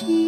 当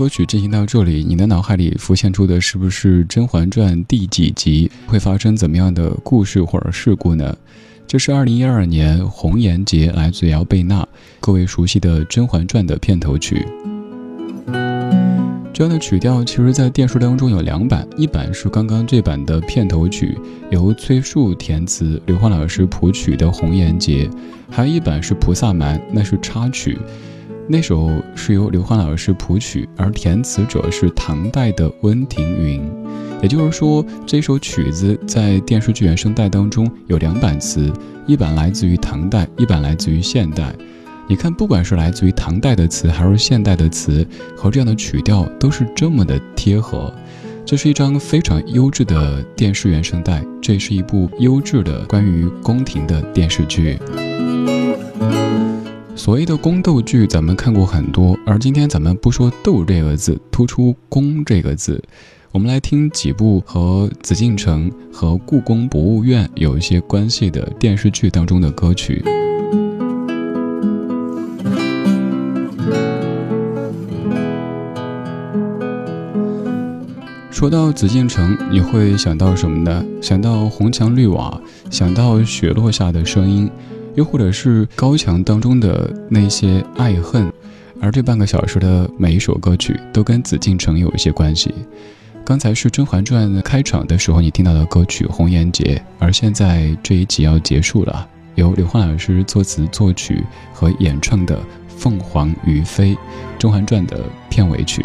歌曲进行到这里，你的脑海里浮现出的是不是《甄嬛传》第几集会发生怎么样的故事或者事故呢？这是二零一二年《红颜劫》来自姚贝娜，各位熟悉的《甄嬛传》的片头曲。这样的曲调其实，在电视当中有两版，一版是刚刚这版的片头曲，由崔恕填词，刘欢老师谱曲的《红颜劫》，还有一版是《菩萨蛮》，那是插曲。那首是由刘欢老师谱曲，而填词者是唐代的温庭筠。也就是说，这首曲子在电视剧原声带当中有两版词，一版来自于唐代，一版来自于现代。你看，不管是来自于唐代的词，还是现代的词，和这样的曲调都是这么的贴合。这是一张非常优质的电视原声带，这是一部优质的关于宫廷的电视剧。所谓的宫斗剧，咱们看过很多，而今天咱们不说“斗”这个字，突出“宫”这个字，我们来听几部和紫禁城和故宫博物院有一些关系的电视剧当中的歌曲。说到紫禁城，你会想到什么呢？想到红墙绿瓦，想到雪落下的声音。又或者是高墙当中的那些爱恨，而这半个小时的每一首歌曲都跟紫禁城有一些关系。刚才是《甄嬛传》开场的时候你听到的歌曲《红颜劫》，而现在这一集要结束了，由刘欢老师作词作曲和演唱的《凤凰于飞》，《甄嬛传》的片尾曲。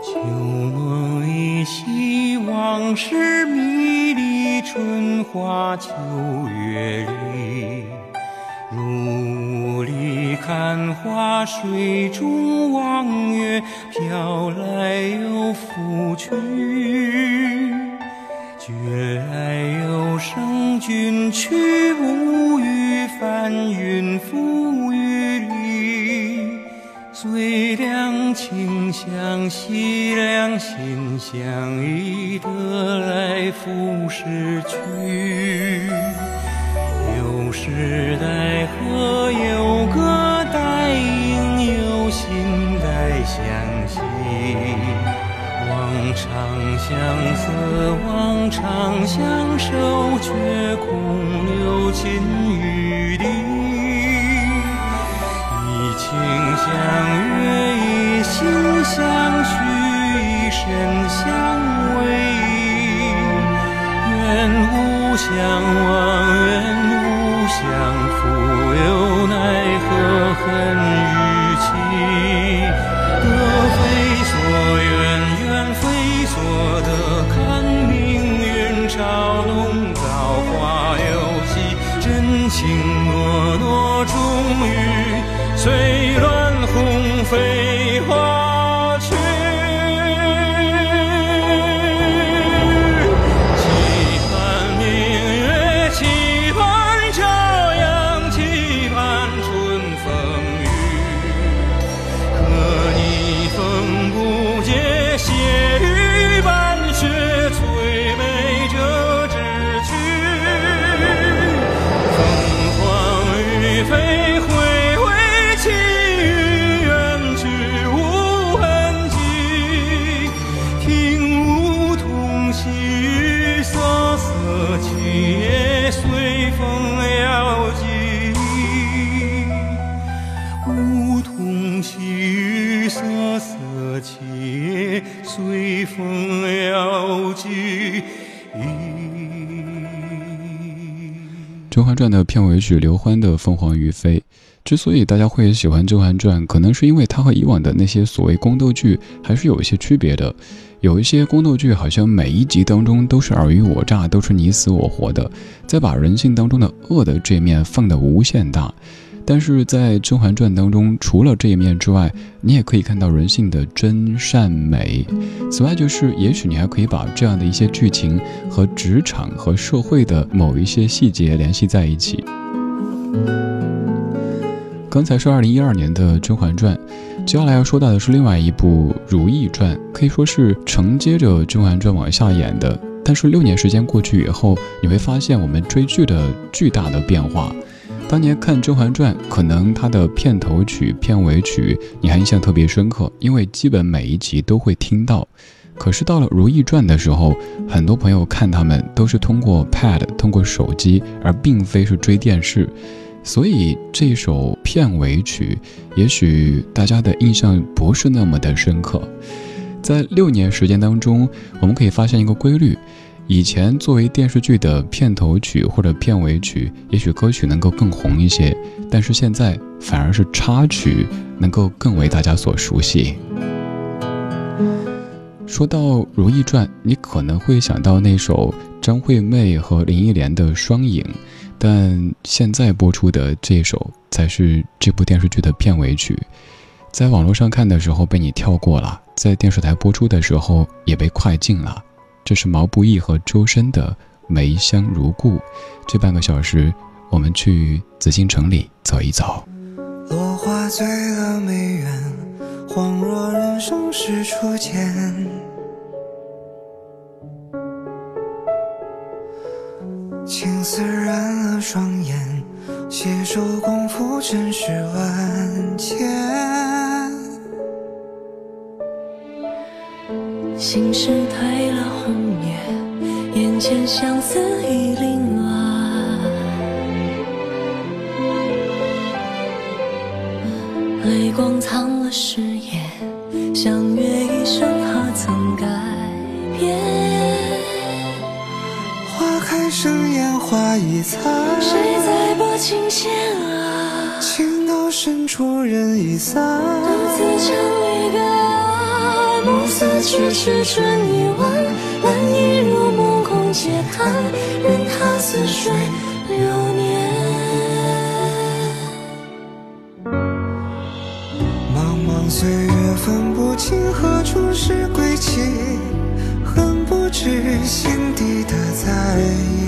旧梦依稀，往事迷离，春花秋月里。雾里看花，水中望月，飘来又浮去。觉来有声君去，无语翻云覆雨里。最两情相惜，两心相依，得来复失去。时代河有歌待应，有心待相惜。望长相思，望长相守，却空留金玉地。以情相悦，以心相许，以身相偎。愿无相忘，愿相负，又奈何恨与甄嬛传》的片尾曲刘欢的《凤凰于飞》，之所以大家会喜欢《甄嬛传》，可能是因为它和以往的那些所谓宫斗剧还是有一些区别的。有一些宫斗剧好像每一集当中都是尔虞我诈，都是你死我活的，再把人性当中的恶的这面放得无限大。但是在《甄嬛传》当中，除了这一面之外，你也可以看到人性的真善美。此外，就是也许你还可以把这样的一些剧情和职场和社会的某一些细节联系在一起。刚才是二零一二年的《甄嬛传》，接下来要说到的是另外一部《如懿传》，可以说是承接着《甄嬛传》往下演的。但是六年时间过去以后，你会发现我们追剧的巨大的变化。当年看《甄嬛传》，可能它的片头曲、片尾曲你还印象特别深刻，因为基本每一集都会听到。可是到了《如懿传》的时候，很多朋友看他们都是通过 Pad、通过手机，而并非是追电视。所以这首片尾曲，也许大家的印象不是那么的深刻。在六年时间当中，我们可以发现一个规律。以前作为电视剧的片头曲或者片尾曲，也许歌曲能够更红一些，但是现在反而是插曲能够更为大家所熟悉。说到《如懿传》，你可能会想到那首张惠妹和林忆莲的《双影》，但现在播出的这首才是这部电视剧的片尾曲。在网络上看的时候被你跳过了，在电视台播出的时候也被快进了。这是毛不易和周深的《梅香如故》。这半个小时，我们去紫禁城里走一走。落花醉了梅园，恍若人生是初见。青丝染了双眼，携手共赴尘世万千。心事褪了红颜，眼前相思已凌乱。泪光藏了誓言，相约一生何曾改变？花开盛宴花已残，谁在拨琴弦啊？情到深处人已散。独自唱离别爱，暮色迟迟春已晚，蓝衣入梦空嗟叹，任他似水流年。茫茫岁月分不清何处是归期，恨不知心底的在意。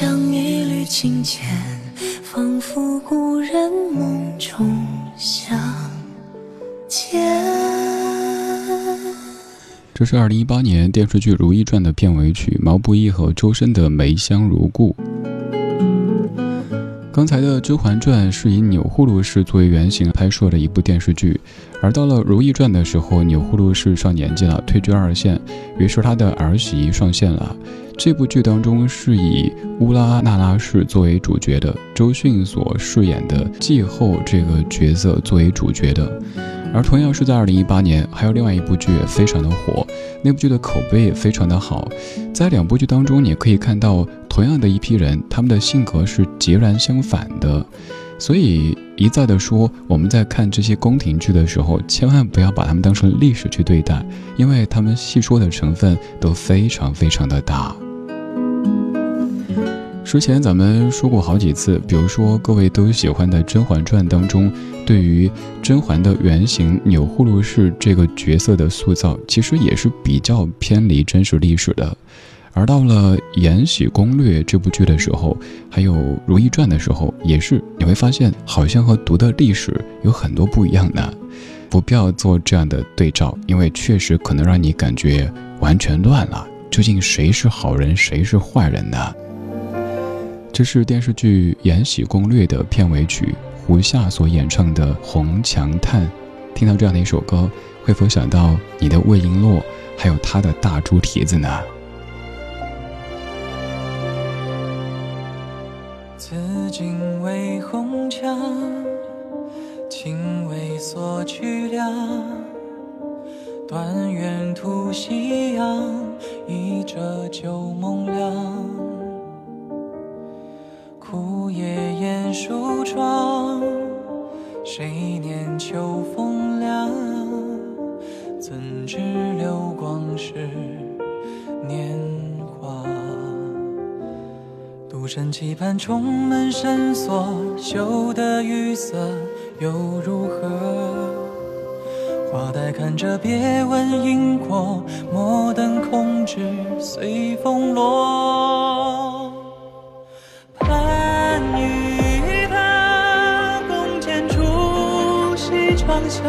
像一缕清浅，仿佛故人梦中相见。这是二零一八年电视剧《如懿传》的片尾曲，毛不易和周深的《梅香如故》。刚才的《甄嬛传》是以钮祜禄氏作为原型拍摄的一部电视剧，而到了《如懿传》的时候，钮祜禄氏上年纪了，退居二线，于是她的儿媳上线了。这部剧当中是以乌拉那拉氏作为主角的，周迅所饰演的继后这个角色作为主角的。而同样是在二零一八年，还有另外一部剧也非常的火，那部剧的口碑也非常的好。在两部剧当中，你可以看到同样的一批人，他们的性格是截然相反的。所以一再的说，我们在看这些宫廷剧的时候，千万不要把他们当成历史去对待，因为他们戏说的成分都非常非常的大。之前咱们说过好几次，比如说各位都喜欢的《甄嬛传》当中，对于甄嬛的原型钮祜禄氏这个角色的塑造，其实也是比较偏离真实历史的。而到了《延禧攻略》这部剧的时候，还有《如懿传》的时候，也是你会发现，好像和读的历史有很多不一样的。不必要做这样的对照，因为确实可能让你感觉完全乱了。究竟谁是好人，谁是坏人呢？这是电视剧《延禧攻略》的片尾曲，胡夏所演唱的《红墙叹》。听到这样的一首歌，会否想到你的魏璎珞，还有他的大猪蹄子呢？花带看折，别问因果。莫等空枝随风落。盼与他共剪烛，西窗下。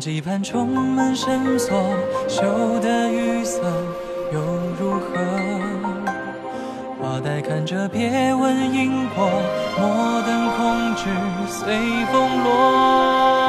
几番重门深锁，修得雨伞又如何？花待看着，别问因果，莫等空枝随风落。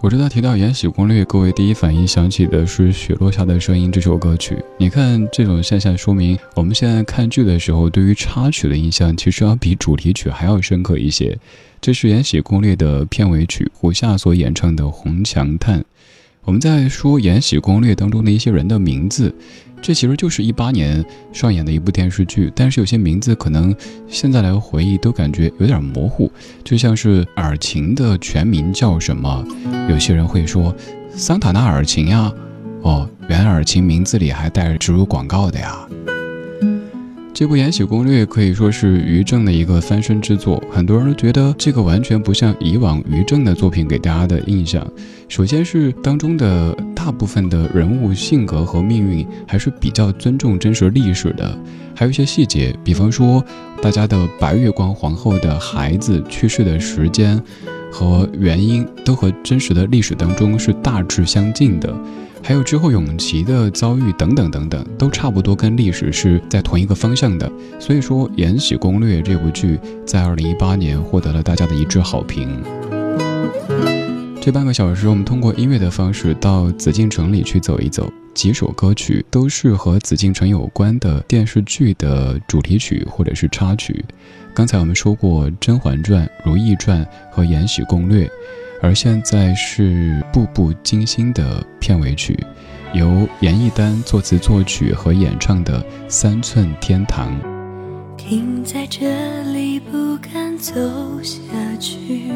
我知道提到《延禧攻略》，各位第一反应想起的是《雪落下的声音》这首歌曲。你看这种现象，说明我们现在看剧的时候，对于插曲的印象其实要比主题曲还要深刻一些。这是《延禧攻略》的片尾曲，胡夏所演唱的《红墙叹》。我们在说《延禧攻略》当中的一些人的名字。这其实就是一八年上演的一部电视剧，但是有些名字可能现在来回忆都感觉有点模糊，就像是尔晴的全名叫什么？有些人会说桑塔纳尔晴呀，哦，原来尔晴名字里还带着植入广告的呀。这部《延禧攻略》可以说是于正的一个翻身之作，很多人都觉得这个完全不像以往于正的作品给大家的印象。首先是当中的大部分的人物性格和命运还是比较尊重真实历史的，还有一些细节，比方说大家的白月光皇后的孩子去世的时间和原因都和真实的历史当中是大致相近的。还有之后永琪的遭遇等等等等，都差不多跟历史是在同一个方向的。所以说，《延禧攻略》这部剧在二零一八年获得了大家的一致好评。这半个小时，我们通过音乐的方式到紫禁城里去走一走，几首歌曲都是和紫禁城有关的电视剧的主题曲或者是插曲。刚才我们说过《甄嬛传》《如懿传》和《延禧攻略》。而现在是《步步惊心》的片尾曲，由严艺丹作词作曲和演唱的《三寸天堂》。停在这里，不敢走下去，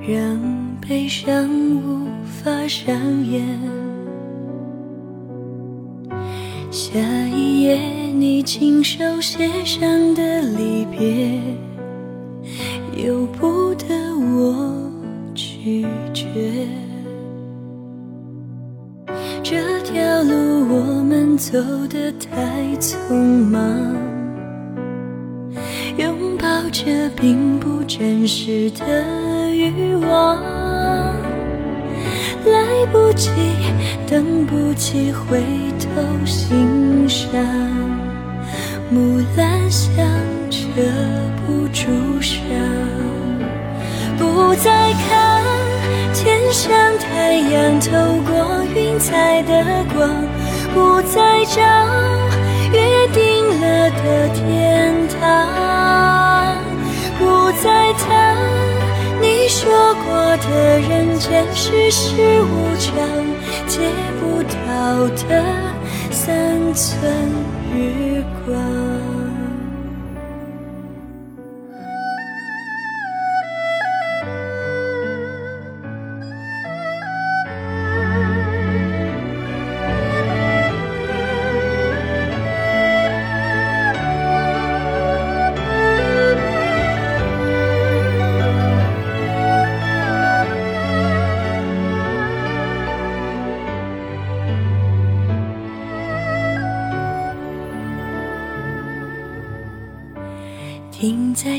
让悲伤无法上演。下一页，你亲手写上的离别，由不得。我拒绝这条路，我们走得太匆忙，拥抱着并不真实的欲望，来不及，等不及回头欣赏，木兰香遮不住伤。不再看天上太阳透过云彩的光，不再找约定了的天堂，不再谈你说过的人间世事无常，借不到的三寸日光。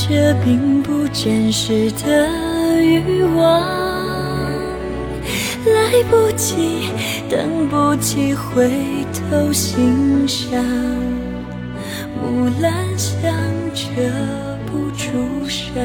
这并不真实的欲望，来不及，等不及回头欣赏，木兰香遮不住伤，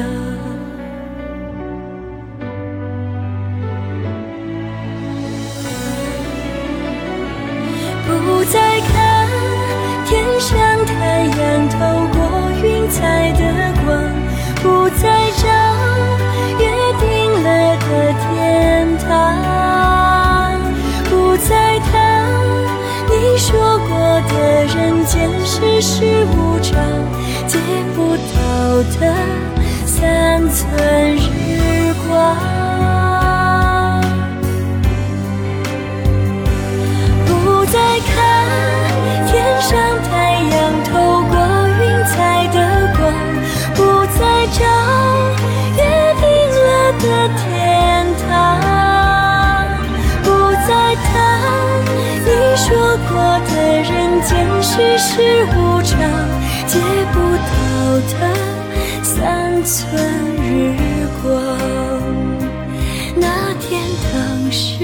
世事无常，借不到的三寸是无常，借不到的三寸日光。那天当时